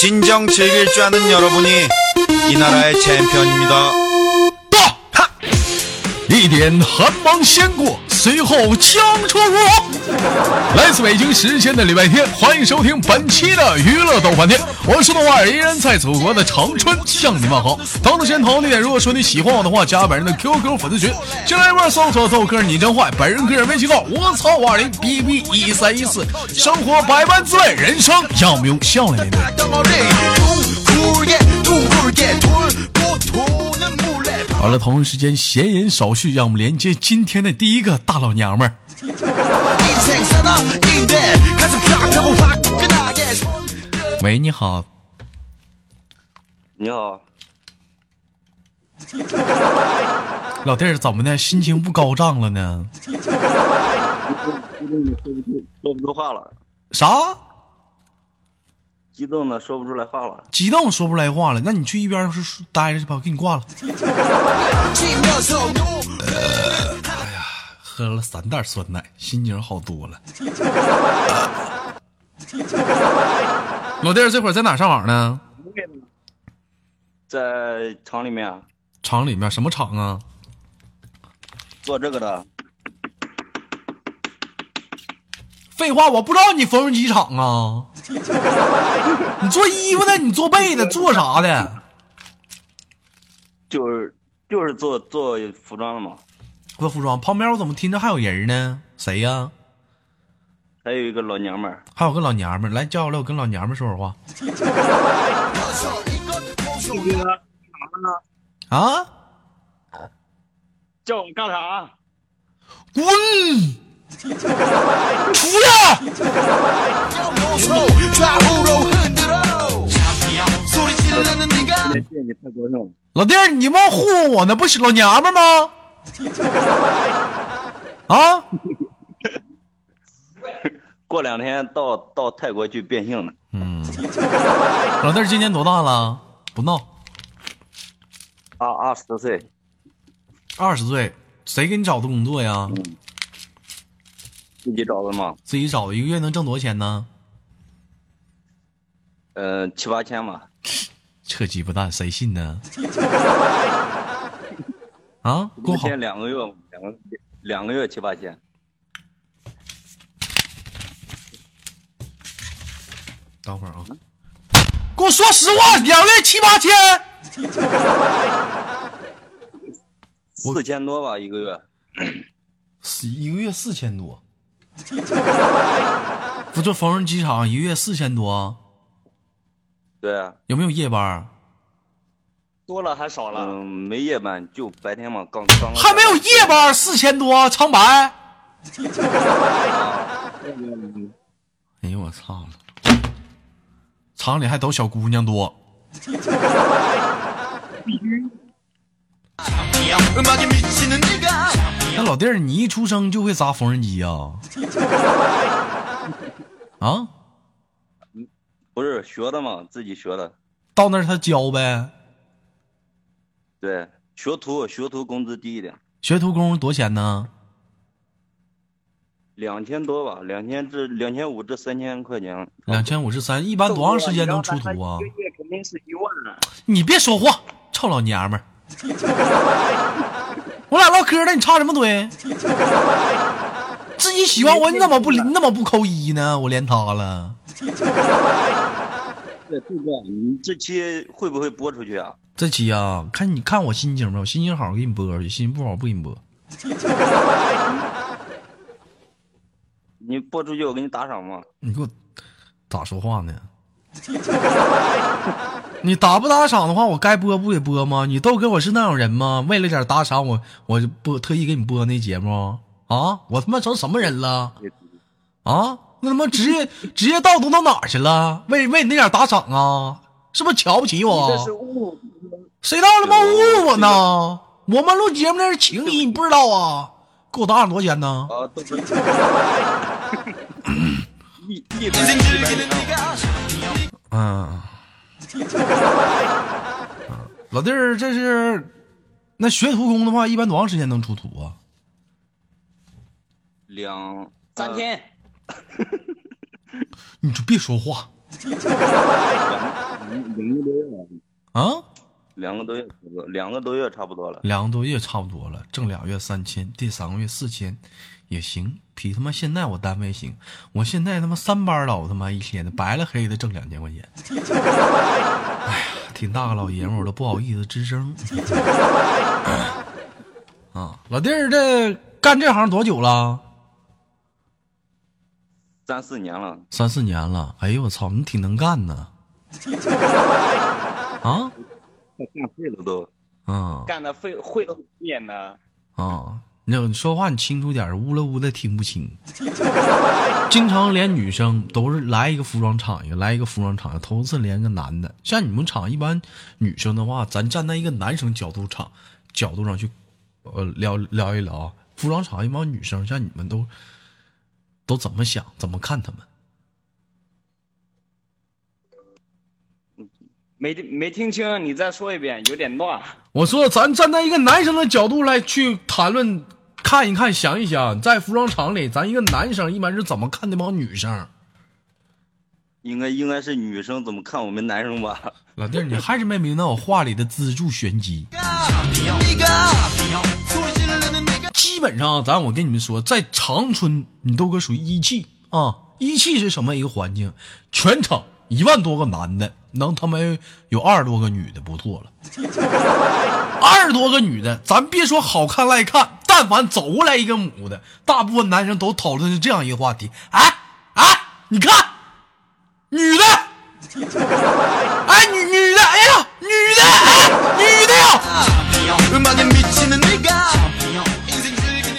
진정 즐길 줄 아는 여러분이 이 나라의 챔피언입니다. 一点寒芒先过，随后枪出我。来自北京时间的礼拜天，欢迎收听本期的娱乐豆瓣天， 我是豆瓣儿，依然在祖国的长春向你问好。同时间同地点，如果说你喜欢我的话，加本人的 QQ 粉丝群，进来一块搜索豆哥你真坏，本人个人微信号我操五二零 B B 一三一四，生活百般滋味，人生要么用笑来面对。好了，同一时间闲言少叙，让我们连接今天的第一个大老娘们儿。喂，你好，你好，老弟儿，怎么的？心情不高涨了呢？说不出话了，啥？激动的说不出来话了。激动说不出来话了？那你去一边是待着去吧，我给你挂了。哎呀，喝了三袋酸奶，心情好多了。老弟儿，这会儿在哪上网呢？在厂里面厂里面什么厂啊？做这个的，废话，我不知道你缝纫机厂啊。你做衣服的，你做被子，做啥的？就是就是做做服装的嘛。做服装。旁边我怎么听着还有人呢？谁呀？还有一个老娘们儿，还有个老娘们儿，来叫过来，我跟老娘们儿说会儿话。啊！叫我干啥？滚！出来！老弟儿，你忘糊弄我呢？不是老娘们儿吗？啊！过两天到到泰国去变性呢。嗯，老弟今年多大了？不闹，二二十岁，二十岁。谁给你找的工作呀？自己找的嘛。自己找的，一个月能挣多少钱呢？嗯、七八千吧。扯鸡巴蛋，谁信呢？啊，一天两个月，两个两个月七八千。等会儿啊，给我说实话，两月七八千，我 四千多吧一个月。四一个月四千多。不做缝纫机厂一个月四千多，对啊，有没有夜班？多了还少了？嗯，没夜班，就白天嘛，刚刚还没有夜班四千多，长白。哎呦我操了！厂里还都小姑娘多。那老弟儿，你一出生就会扎缝纫机呀、啊？不是学的嘛，自己学的。到那儿他教呗。对，学徒学徒工资低一点，学徒工多钱呢？两千多吧，两千至两千五至三千块钱。两千五至三，一般多长时间能出图啊一？个月肯定是一万啊！你别说话，臭老娘们儿！我俩唠嗑呢，你插什么嘴？自己喜欢我，你怎么不那么不扣一呢？我连他了，这期会不会播出去啊？这期啊，看你看我心情吧，我心情好给你播出去，心情不好不给你播。你播出去我给你打赏吗？你给我咋说话呢？你打不打赏的话，我该播不得播吗？你豆哥我是那种人吗？为了点打赏，我我就播特意给你播那节目啊！我他妈成什么人了啊？那他妈职业职业道德到哪去了？为为你那点打赏啊？是不是瞧不起我？这是侮辱谁道他妈侮辱我呢？我们录节目那是情谊，你不知道啊？给我打赏多少钱呢？啊，嗯，老弟儿，这是那学徒工的话，一般多长时间能出徒啊？两三天，你就别说话，啊，两个多月差不多，两个多月差不多了。两个多月差不多了，挣俩月三千，第三个月四千，也行，比他妈现在我单位行。我现在他妈三班倒他妈一天的，白了黑的挣两千块钱。哎呀，挺大个老爷们，我都不好意思吱声。啊，老弟儿，这干这行多久了？三四年了，三四年了。哎呦我操，你挺能干呢。啊，快干废了都。嗯干的会会的面呢。啊，那你说话你清楚点儿，呜了呜的听不清。经常连女生都是来一个服装厂一个，来一个服装厂一个，头一次连个男的。像你们厂一般女生的话，咱站在一个男生角度场角度上去，呃，聊聊一聊啊。服装厂一帮女生，像你们都都怎么想，怎么看他们？没没听清，你再说一遍，有点乱。我说，咱站在一个男生的角度来去谈论，看一看，想一想，在服装厂里，咱一个男生一般是怎么看那帮女生？应该应该是女生怎么看我们男生吧？老弟儿，你还是没明白我话里的资助玄机。基本上，咱我跟你们说，在长春，你都哥属于一汽啊。一汽是什么一个环境？全场一万多个男的，能他妈有二十多个女的，不错了。二十多个女的，咱别说好看赖看，但凡走过来一个母的，大部分男生都讨论是这样一个话题：哎哎，你看，女的。哎，女女的，哎呀，女的，哎，女的呀，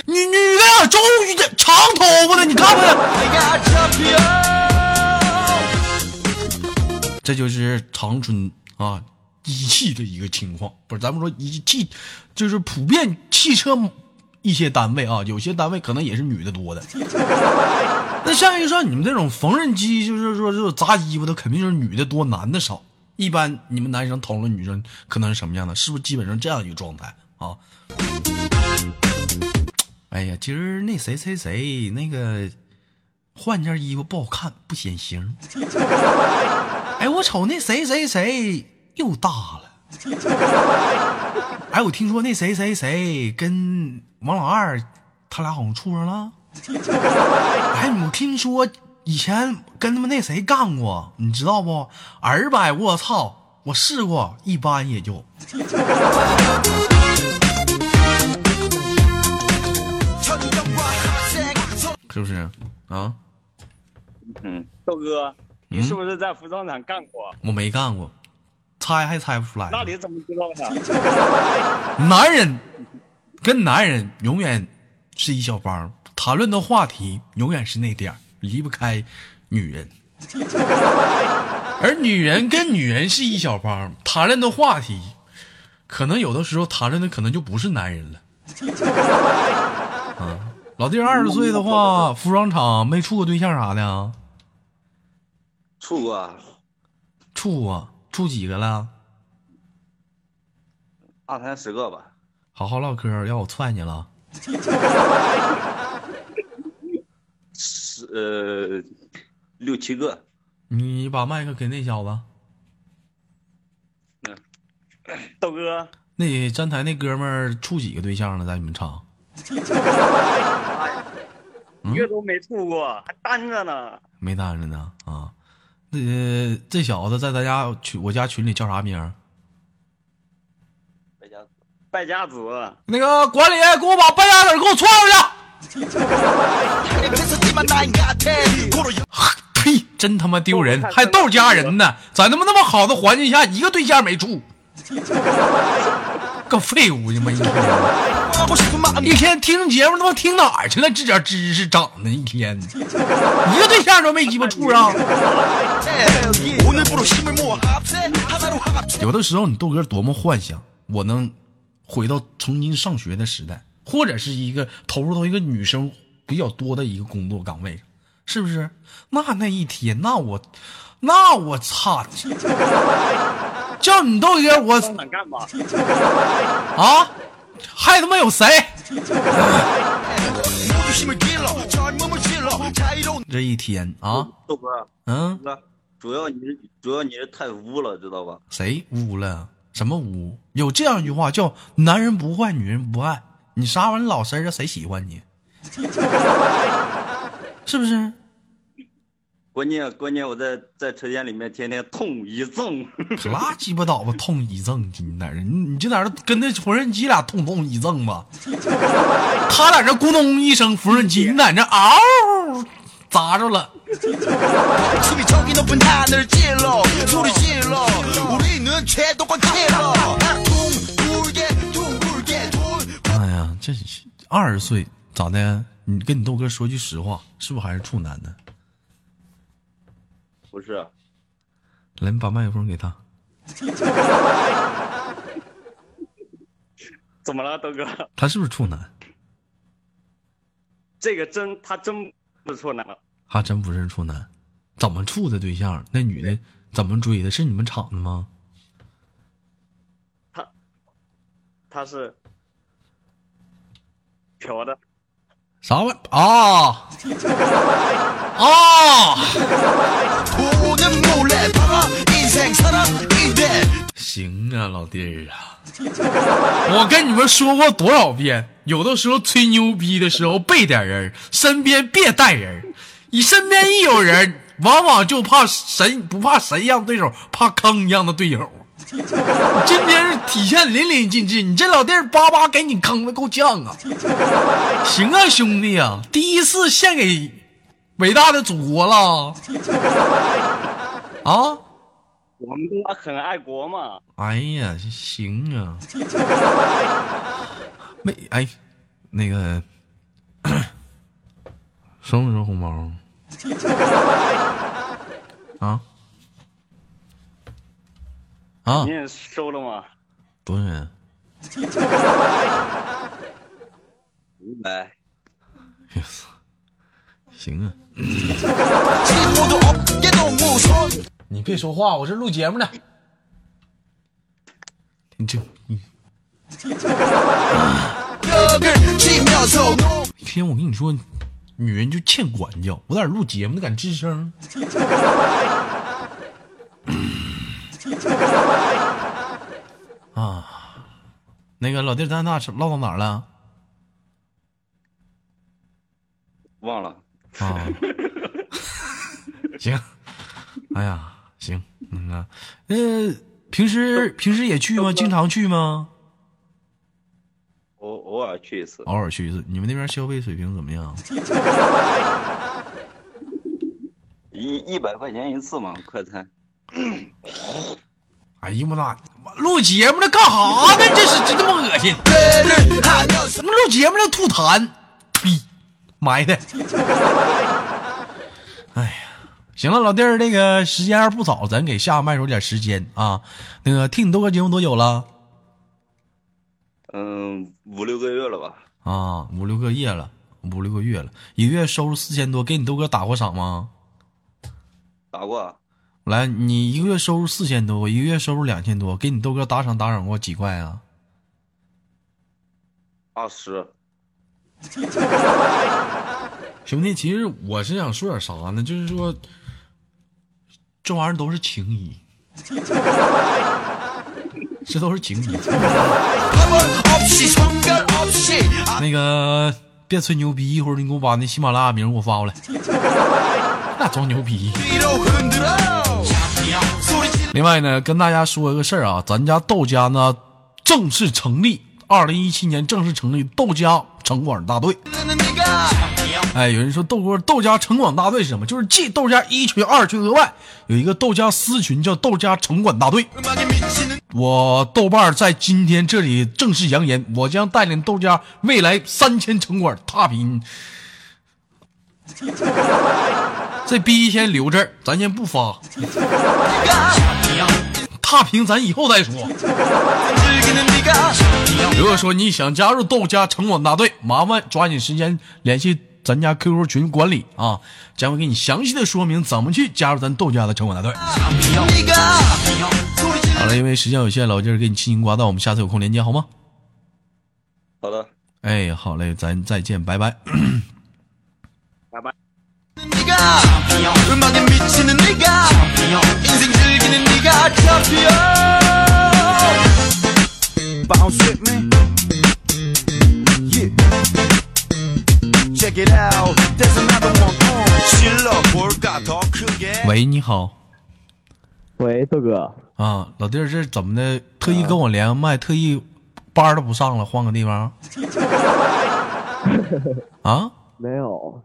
女女的呀，终于这长头发的，你看看，这就是长春啊一汽的一个情况。不是，咱们说一汽，就是普遍汽车一些单位啊，有些单位可能也是女的多的。那像一说你们这种缝纫机，就是说这种砸衣服的，肯定是女的多，男的少。一般你们男生讨论女生可能是什么样的？是不是基本上这样一个状态啊？哎呀，今儿那谁谁谁那个换件衣服不好看，不显形。哎，我瞅那谁谁谁又大了。哎，我听说那谁谁谁跟王老二他俩好像处上了。哎，我听说以前跟他们那谁干过，你知道不？二百，我操，我试过，一般也就。是不是啊？嗯，豆哥，你是不是在服装厂干过？我没干过，猜还猜不出来。那你怎么知道的？男人跟男人永远是一小帮，谈论的话题永远是那点儿，离不开女人。而女人跟女人是一小帮，谈论的话题，可能有的时候谈论的可能就不是男人了。啊，老弟二十岁的话，服装厂没处过对象啥的啊？处过处过，处几个了？二三十个吧。好好唠嗑，让我踹你了。十呃六七个。你把麦克给那小子。豆哥，那站台那哥们儿处几个对象了？在你们厂？一个都没处过，还单着呢。没单着呢啊。那、这小子在咱家群我家群里叫啥名儿？败家子。败家子，那个管理给我把败家子给我窜出去！呸！真他妈丢人，还逗家人呢！在他妈那么好的环境下，一个对象没处，个废物你妈一天，一天听节目他妈听哪儿去了？这点知识长的一天，一个对象都没鸡巴处上。有的时候，你豆哥多么幻想，我能回到曾经上学的时代，或者是一个投入到一个女生比较多的一个工作岗位上，是不是？那那一天，那我，那我操！叫你豆哥，我干吧？啊，还他妈有谁？这一天啊，豆哥，嗯哥，主要你是主要你是太污了，知道吧？谁污了？什么污？有这样一句话叫“男人不坏，女人不爱”。你啥玩意儿老实儿的，谁喜欢你？是不是？关键关键我在在车间里面天天痛一赠可拉鸡巴倒吧痛一赠你在这你就在这跟那缝纫机俩痛痛一赠吧。他在这咕咚一声缝纫机你在这嗷砸着了。哎呀这二十岁咋的？你跟你豆哥说句实话是不是还是处男呢？不是？来，你把麦克风给他。怎么了，豆哥？他是不是处男？这个真他真不是处男了。还真不是处男，怎么处的对象？那女的怎么追的？是你们厂的吗？他他是嫖的，啥玩意儿啊。啊。行啊老弟儿啊。我跟你们说过多少遍有的时候吹牛逼的时候备点人身边别带人你身边一有人往往就怕神不怕神一样的对手怕坑一样的队友。今天是体现淋漓尽致，你这老弟儿叭叭给你坑的够呛啊！行啊，兄弟啊，第一次献给伟大的祖国了啊！我们都很爱国嘛。哎呀，行啊，没哎，那个收没收红包？啊你也收了吗？多少人？五百。行啊。你别说话，我这录节目呢。你这，你。天，我跟你说，女人就欠管教。我在这录节目，你敢吱声？啊，那个老弟儿，咱俩唠到哪儿了？忘了，啊，行，哎呀，行，嗯啊，呃，平时平时也去吗？经常去吗？偶偶尔去一次。偶尔去一次。你们那边消费水平怎么样？一一百块钱一次嘛，快餐。哎呀妈大，录节目呢干哈呢？这是这么恶心！什么录节目呢？吐痰，呸，埋汰！哎呀，行了，老弟儿，那个时间还不早，咱给下麦手点时间啊。那个听你豆哥节目多久了？嗯，五六个月了吧？啊，五六个月了，五六个月了，一个月收入四千多，给你豆哥打过赏吗？打过。来你一个月收入四千多我一个月收入两千多给你豆哥打赏打赏过几块啊？二十。兄弟其实我是想说点啥呢？就是说这玩意儿都是情谊。这都是情谊。那个别吹牛逼一会儿你给我把那喜马拉雅名给我发过来。那装牛逼。另外呢，跟大家说一个事儿啊，咱家豆家呢正式成立，二零一七年正式成立豆家城管大队。哎，有人说豆哥豆家城管大队是什么？就是继豆家一群、二群额外有一个豆家私群，叫豆家城管大队。我豆瓣在今天这里正式扬言，我将带领豆家未来三千城管踏平。这逼先留这儿，咱先不发。踏平，咱以后再说。如果说你想加入豆家城管大队，麻烦抓紧时间联系咱家 QQ 群管理啊，将会给你详细的说明怎么去加入咱豆家的城管大队。好了，因为时间有限，老弟给你轻轻挂断，我们下次有空连接好吗？好的，哎，好嘞，咱再见，拜拜，拜拜。喂你好。喂豆哥。啊老弟这是怎么的？特意跟我连麦、特意班都不上了换个地方。啊？没有。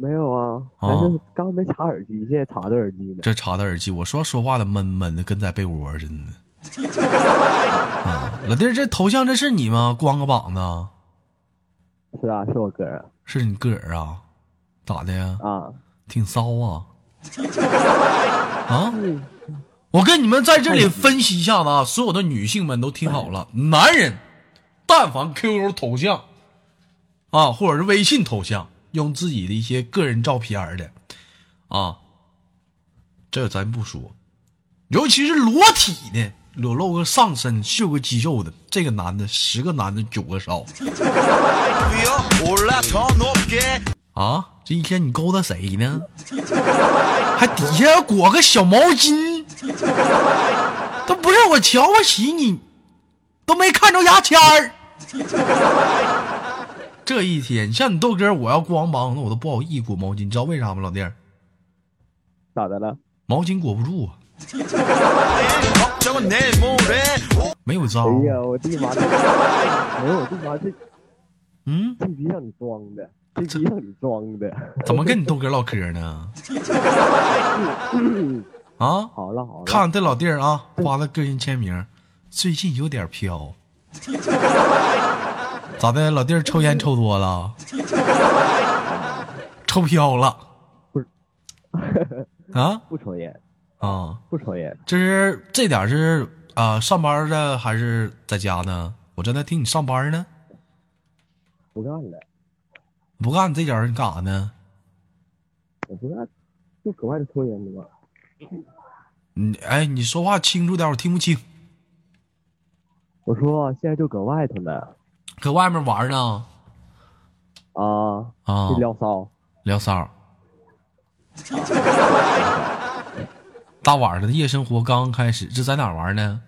没有啊，啊还是刚没插耳机，现在插的耳机呢。这插的耳机，我说说话的闷闷的，跟在被窝似的。啊，老弟，这头像这是你吗？光个膀子，是啊，是我哥儿是你个儿啊？咋的呀？啊。挺骚啊！啊！我跟你们在这里分析一下子啊，所有的女性们都听好了，男人但凡 QQ 头像啊，或者是微信头像，用自己的一些个人照片的，啊，这咱不说，尤其是裸体的，裸露个上身，秀个肌肉的，这个男的十个男的九个骚。啊，这一天你勾搭谁呢？还底下裹个小毛巾，都不是我瞧不起你，都没看着牙签儿。这一天，像你豆哥，我要光王帮，那我都不好意思裹毛巾，你知道为啥吗，老弟儿？咋的了？毛巾裹不住啊！没有招！哎呀，我的妈！没有，我妈这……嗯？必须让你装的，必须让你装的。怎么跟你豆哥唠嗑呢？啊，好了好了，看这老弟儿啊，发的个人签名，最近有点飘。咋的，老弟儿抽烟抽多了？抽飘了？不是啊不抽烟，啊！不抽烟。这是这点是啊、上班的还是在家呢？我正在听你上班呢，不干了，不干这点儿你干啥呢？我不干，就搁外头抽烟的嘛。你哎，你说话清楚点，我听不清。我说现在就搁外头呢，搁外面玩呢？啊，啊就，聊骚。聊骚。大晚上的夜生活刚刚开始，这在哪儿玩呢？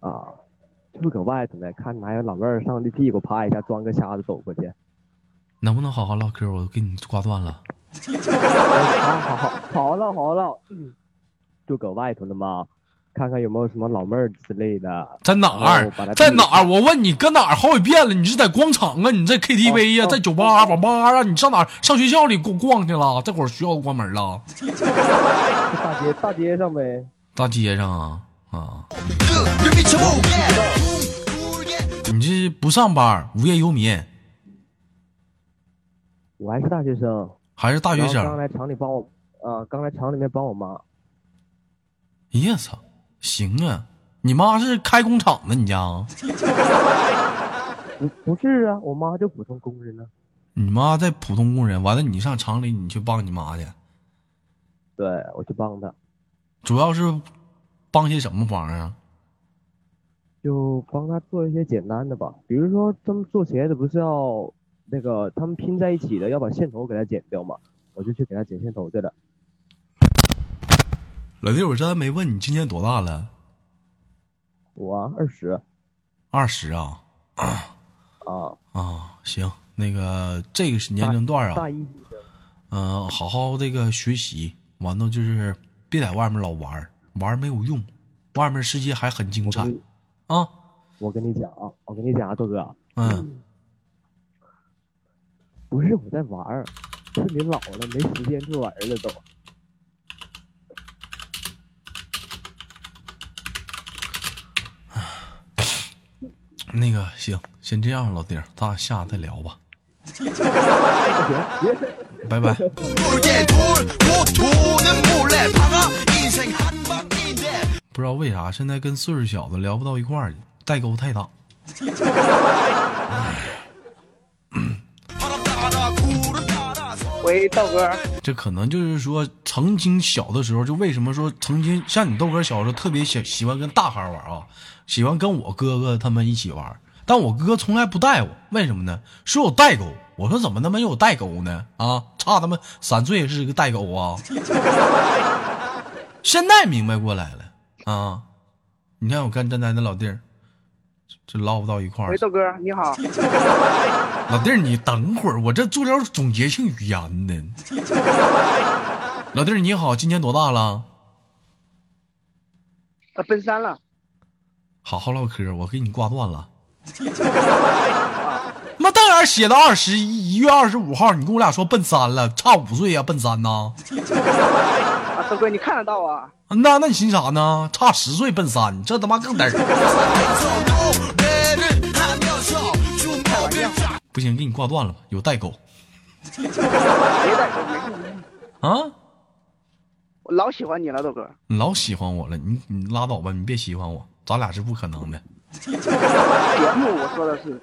啊，就搁外头呢，看哪有老妹儿上的屁股啪一下装个瞎子走过去。能不能好好唠嗑？我给你挂断了。好好好，好了好了，嗯就搁外头呢嘛，看看有没有什么老妹儿之类的，在哪儿？在哪儿？我问你搁哪儿好几遍了？你是在广场啊？你在 KTV 呀？在酒吧？网吧啊？你上哪儿？上学校里逛逛去了？这会儿学校关门了。大街大街上呗。大街上啊啊！你这是不上班？无业游民？我还是大学生。还是大学生？刚来厂里帮我啊，刚来厂里面帮我妈。哎呀操！行啊，你妈是开工厂的，你家？不不是啊，我妈就普通工人呢。你妈在普通工人，完了你上厂里你去帮你妈去，对，我去帮她，主要是帮些什么忙啊？就帮她做一些简单的吧，比如说他们做鞋子不是要那个他们拼在一起的，要把线头给它剪掉嘛，我就去给她剪线头去了。老弟，我这还没问你今年多大了？我啊二十。二十啊？啊，啊，行，那个这个是年龄段啊，大一嗯、好好这个学习，完了就是别在外面老玩儿，玩儿没有用，外面世界还很精彩啊。我跟你讲啊，我跟你讲啊，豆哥，嗯，不是我在玩儿，是你老了没时间去玩儿了都。那个行，先这样，老弟儿，咱俩下再聊吧。拜拜。不知道为啥，现在跟岁数小的聊不到一块儿去，代沟太大。喂，道哥，这可能就是说，曾经小的时候，就为什么说曾经像你豆哥小时候特别喜喜欢跟大孩玩啊，喜欢跟我哥哥他们一起玩，但我哥从来不带我，为什么呢？说有代沟。我说怎么他妈有代沟呢？啊，差他妈三岁是个代沟啊！现在明白过来了啊！你看我跟站台那老弟儿，这唠不到一块儿喂，。豆哥你好，老弟儿，你等会儿，我这做点总结性语言呢。老弟儿你好，今年多大了？啊，奔三了，好好唠嗑，我给你挂断了。妈，当然写的二十一一月二十五号，你跟我俩说奔三了，差五岁呀、奔三呐？豆哥，你看得到啊？那那你寻啥呢？差十岁奔三，这他妈更嘚儿。不行，给你挂断了吧，有代沟。代沟？啊？我老喜欢你了，豆哥。你老喜欢我了，你你拉倒吧，你别喜欢我，咱俩是不可能的。节目我说的是。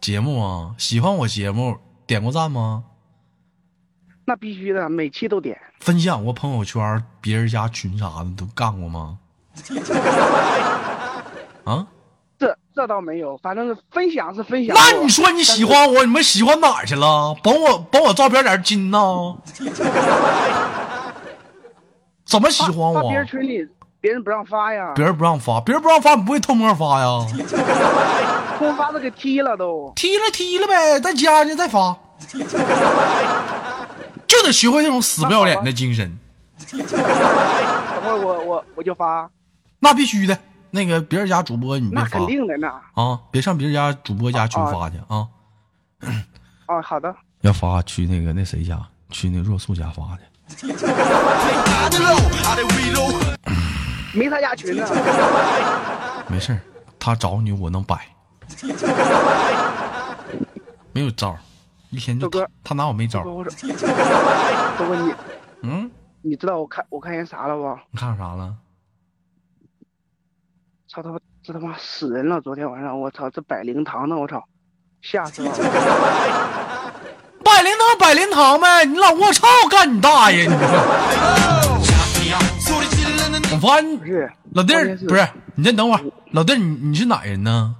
节目啊，喜欢我节目，点过赞吗？那必须的，每期都点。分享过朋友圈，别人家群啥的都干过吗？啊？这这倒没有，反正是分享是分享。那你说你喜欢我，你们喜欢哪儿去了？把我把我照片点金呢？怎么喜欢发我别？人群里，别人不让发呀，别人不让发，别人不让发，你不会偷摸发呀？偷发的给踢了都。踢了踢了呗，再加上去再发，就得学会那种死不要脸的精神。等会我我我就发，那必须的，那个别人家主播，你肯定的那。啊，别上别人家主播家群发去啊。啊，好的。要发去那个那谁家，去那若素家发去。没他家群呢。没事，他找你我能摆。没有招。一天就哥，他拿我没招。豆哥 你，嗯，你知道我看我看见啥了不？你看啥了？操他妈，这他妈死人了！昨天晚上我操，这百灵堂呢，我操，吓死了！百灵堂，百灵堂呗！你老我操，干你大爷！你说。我发老弟儿不是你，先等会儿。老弟儿，你你是哪人呢？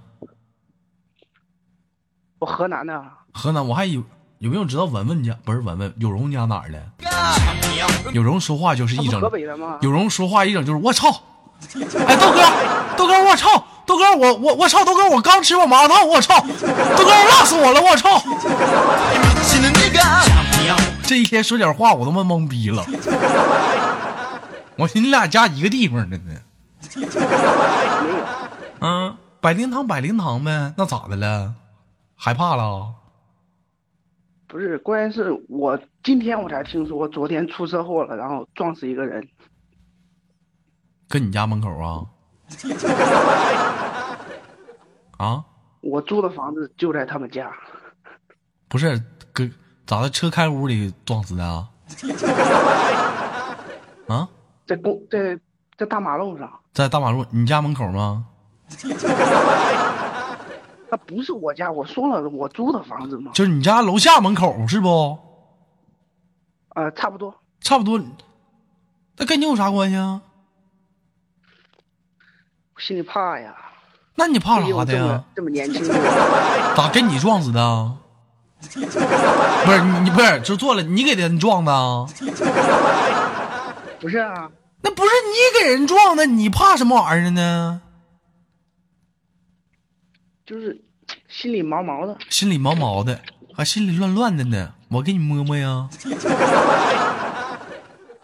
我河南的。河南，我还有有没有知道文文家？不是文文，有容家哪儿的？有容说话就是一整，有容说话一整就是我操！哎，豆哥，豆哥，我操！豆哥，我我我操！豆哥，我刚吃过麻辣烫，我操！豆哥，辣死我了，我操！这一天说点话，我他妈懵逼了。我寻思你俩家一个地方的呢。嗯，百灵堂，百灵堂呗，那咋的了？害怕了？不是，关键是我今天我才听说，昨天出车祸了，然后撞死一个人。跟你家门口啊？啊？我租的房子就在他们家，不是，跟，咋的？车开屋里撞死的啊？啊？在公在在大马路上。在大马路，你家门口吗？那不是我家，我说了，我租的房子嘛。就是你家楼下门口是不？呃，差不多。差不多。那跟你有啥关系啊？我心里怕呀。那你怕啥的呀这么？年轻 咋跟你撞死的啊？不是你，你不是就做了，你给人撞的啊？不是啊，那不是你给人撞的，你怕什么玩意儿呢？就是心里毛毛的，心里毛毛的，还、啊、心里乱乱的呢。我给你摸摸呀。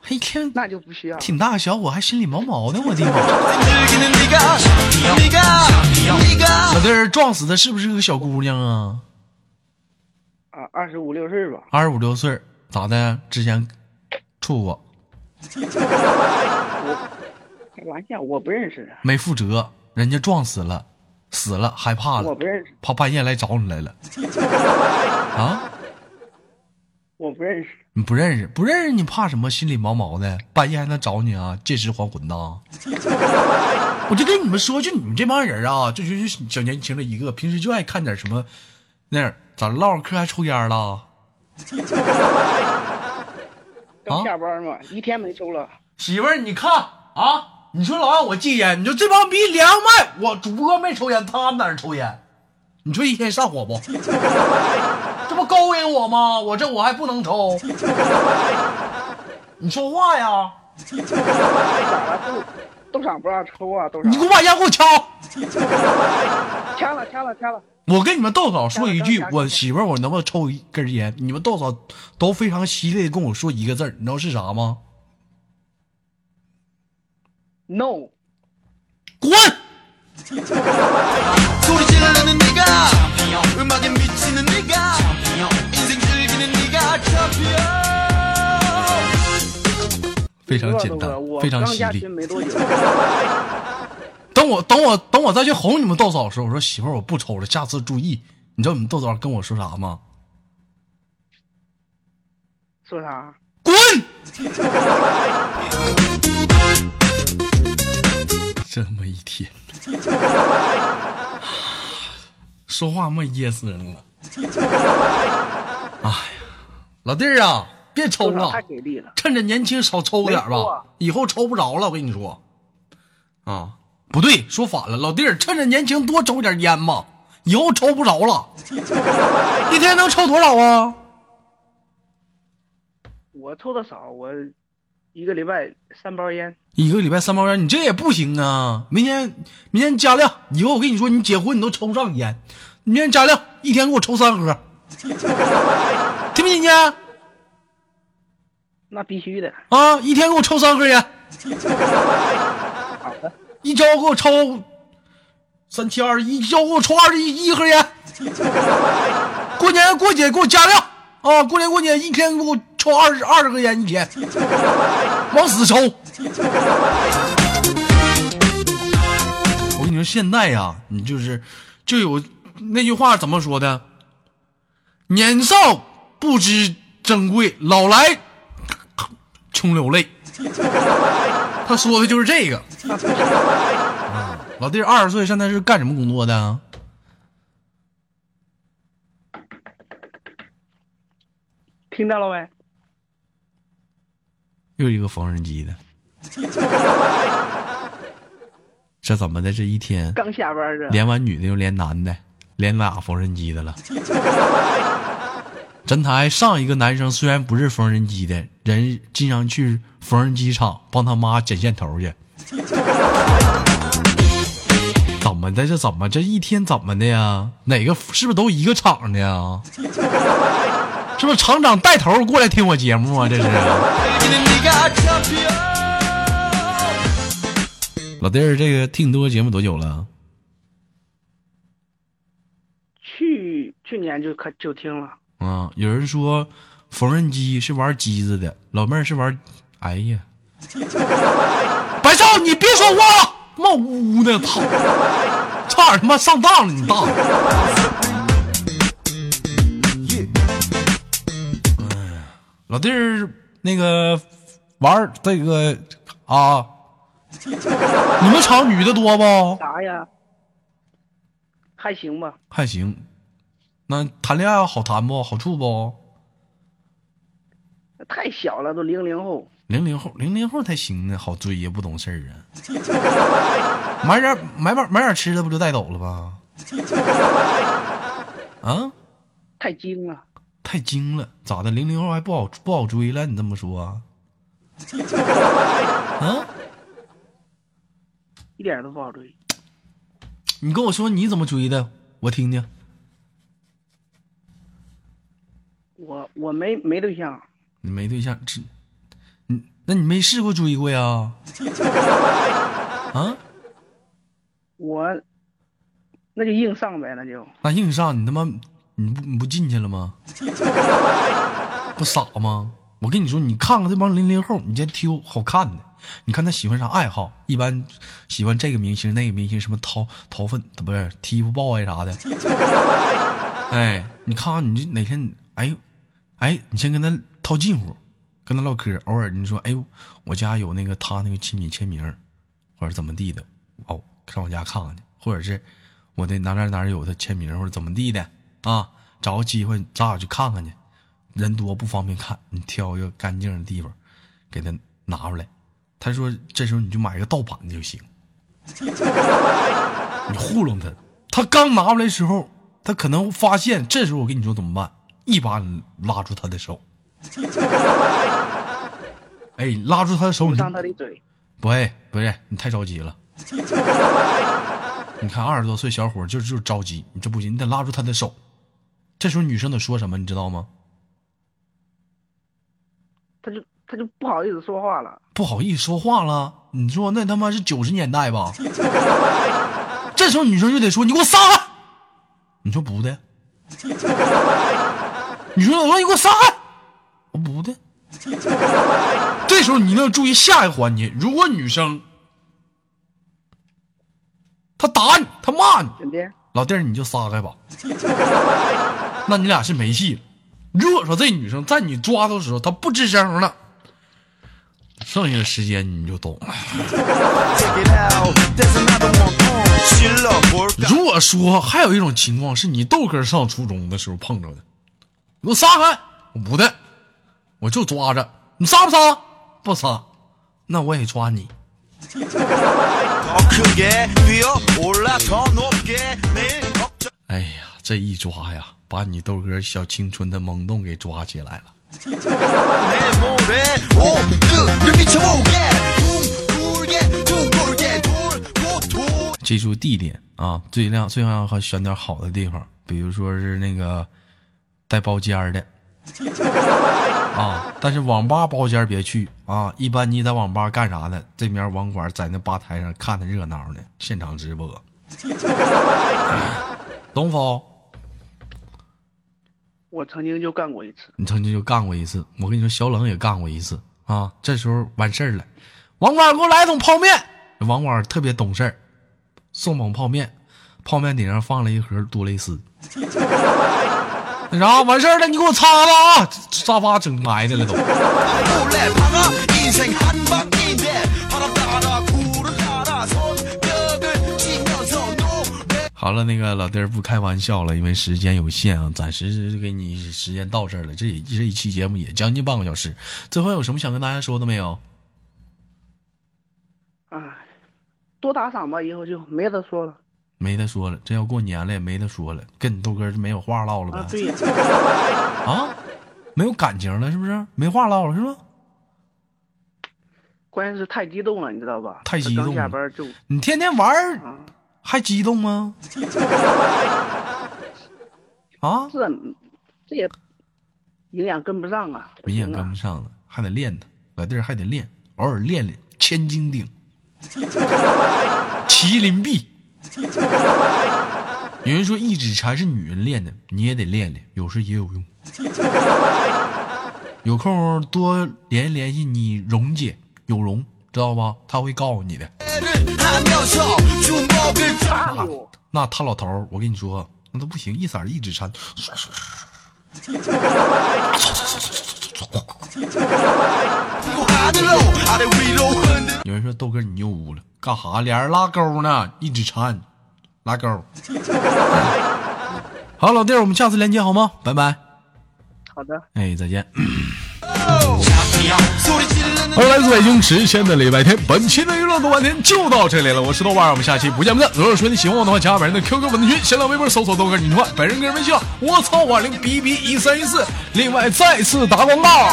嘿，天，那就不需要。挺大个小伙，还心里毛毛的，我的妈！小弟儿撞死的是不是个小姑娘啊？啊，二十五六岁吧。二十五六岁，咋的？之前处过？开玩笑，我不认识。没负责，人家撞死了。死了害怕了，我不认识，怕半夜来找你来了。啊？我不认识。你不认识，不认识，你怕什么？心里毛毛的，半夜还能找你啊？借尸还魂呐！我就跟你们说，就你们这帮人啊，就就就小年轻的一个，平时就爱看点什么那样，咋唠嗑还抽烟了？刚啊下班嘛，一天没抽了。媳妇儿，你看啊，你说老让我戒烟，你说这帮逼连麦，我主播没抽烟，他们在那抽烟，你说一天上火不？这不勾引我吗？我这我还不能抽，你说话呀！不让抽啊？你给我把烟给我敲，掐了掐了掐了，我跟你们豆嫂说一句我媳妇儿我能不能抽一根烟？你们豆嫂都非常犀利的跟我说一个字儿，你知道是啥吗？no. 滚 非常简单非常犀利。等我等我等我再去哄你们豆嫂的时候我说媳妇儿我不抽了下次注意。你知道你们豆嫂跟我说啥吗？说啥？滚！这么一天，说话没噎死人了。哎呀，老弟儿啊，别抽了太，给力了，趁着年轻少抽点吧以后抽不着了。我跟你说，啊，不对，说反了，老弟儿，趁着年轻多抽点烟吧，以后抽不着了。一天能抽多少啊？我抽的少，我一个礼拜三包烟，一个礼拜三包烟，你这也不行啊！明天明天加量，以后我跟你说，你结婚你都抽不上烟。明天加量，一天给我抽三盒，听没听见？那必须的。啊，一天给我抽三盒烟，一周给我抽三七二十一，一周给我抽二十一一盒烟。过年过节给我加量啊！过年过节一天给我抽二十二十个烟一天，往死抽。我跟你说，现在呀，你就是就有那句话怎么说的？年少不知珍贵，老来穷流泪。他说的就是这个。老弟，二十岁现在是干什么工作的听到了没？又一个缝纫机的。这怎么的？这一天刚下班这，连完女的又连男的，连俩缝纫机的了。真台上一个男生虽然不是缝纫机的，人经常去缝纫机厂帮他妈剪线头去。怎么的？这怎么这一天怎么的呀？哪个是不是都一个厂的呀？是不是厂长带头过来听我节目啊？这是老弟儿，这个听你多节目多久了？去去年就可就听了。啊！有人说缝纫机是玩机子的，老妹儿是玩，哎呀！白少，你别说话，冒乌呢！操，差点他妈上当了，你当。老弟儿，那个玩儿这个啊，你们厂女的多不？啥呀？还行吧，还行。那谈恋爱好谈不？好处不？太小了，都零零后，零零后，零零后才行呢，好追呀，不懂事儿啊。买点买点买点吃的，不就带走了吗？啊，太精了。太精了，咋的？零零后还不好不好追了？你这么说啊？啊，一点都不好追。你跟我说你怎么追的，我听听。我我没没对象，你没对象，这，你那你没试过追过呀？啊，我那就硬上呗，那就那硬上你他妈你不你不进去了吗？不傻吗？我跟你说，你看看这帮零零后，你先挑好看的。你看他喜欢啥爱好？一般喜欢这个明星、那个明星，什么掏掏粪不是 TFBOYS 啥的。哎，你看看你这哪天哎呦哎，你先跟他套近乎，跟他唠嗑，偶尔你说哎呦，我家有那个他那个亲笔签名，或者怎么地的，哦，上我家看看去，或者是我的哪哪哪有他签名或者怎么地的啊，找个机会咱俩去看看去。人多不方便看，你挑一个干净的地方，给他拿出来。他说这时候你就买个盗版的就行，你糊弄他。他刚拿出来的时候，他可能发现，这时候我跟你说怎么办？一把拉住他的手，哎，拉住他的手，捂你上他的嘴。不会，不是你太着急了。你看二十多岁小伙儿就就着急，你这不行，你得拉住他的手。这时候女生得说什么，你知道吗？他就他就不好意思说话了。不好意思说话了。你说那他妈是九十年代吧？这时候女生就得说：“你给我撒开！”你说不的。女生说：“你给我撒开！”我不的。这时候你一定要注意下一个环节，如果女生她打你，她骂你，老弟儿你就撒开吧。那你俩是没戏了。如果说这女生在你抓的时候她不吱声了剩下的时间你就懂了。如果说还有一种情况是你豆哥上初中的时候碰着的你给我撒开我不的我就抓着你撒不撒？不撒那我也抓你。哎呀，这一抓呀，把你豆哥小青春的萌动给抓起来了。记住地点啊，最亮，最好要选点好的地方，比如说是那个带包间的。啊，但是网吧包间别去啊。一般你在网吧干啥呢？这面网管在那吧台上看的热闹呢，现场直播，懂否？我曾经就干过一次。你曾经就干过一次，我跟你说，小冷也干过一次啊。这时候完事儿了，网管给我来桶泡面。网管特别懂事儿，送桶泡面，泡面顶上放了一盒多蕾丝。啥完事儿了，你给我擦擦啊！沙发整埋的了都。好了，那个老弟儿不开玩笑了，因为时间有限啊，暂时给你时间到这儿了。这也这一期节目也将近半个小时，最后有什么想跟大家说的没有？啊，多打赏吧，以后就没得说了。没得说了，这要过年了也没得说了，跟你豆哥就没有话唠了呗。啊，对呀，啊，没有感情了是不是？没话唠了是吧？关键是太激动了，你知道吧？太激动了刚下班就你天天玩儿啊，还激动吗？啊，这这也营养跟不上啊，营养跟不上了，还得练呢，老弟儿还得练，偶尔练练千斤顶、麒麟臂。有人说一指禅是女人练的，你也得练练，有时也有用。有空多联系联系你蓉姐，有容知道吧？她会告诉你的。那那他老头，我跟你说，那都不行，一色一指禅。有人说豆哥你又污了。干哈？俩人拉钩呢，一直缠，拉钩。好，老弟儿，我们下次连接好吗？拜拜。好的，哎，再见。欢迎，来自北京时间的礼拜天，本期的娱乐多半天就到这里了。我是豆瓣，我们下期不见不散。如果说你喜欢我的话，加本人的 QQ 粉丝群，新浪微博搜索豆哥你话，本人个人微信，我操五二零 B B 一三一四。另外，再次打广告，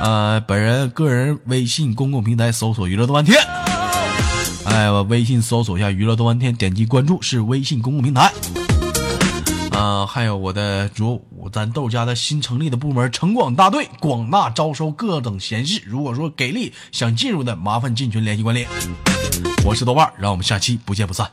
呃，本人个人微信公共平台搜索娱乐多半天。哎，我微信搜索一下娱乐多半天，点击关注是微信公共平台。啊、还有我的主咱豆家的新成立的部门城广大队，广纳招收各等闲事。如果说给力想进入的，麻烦进群联系管理。我是豆瓣，让我们下期不见不散。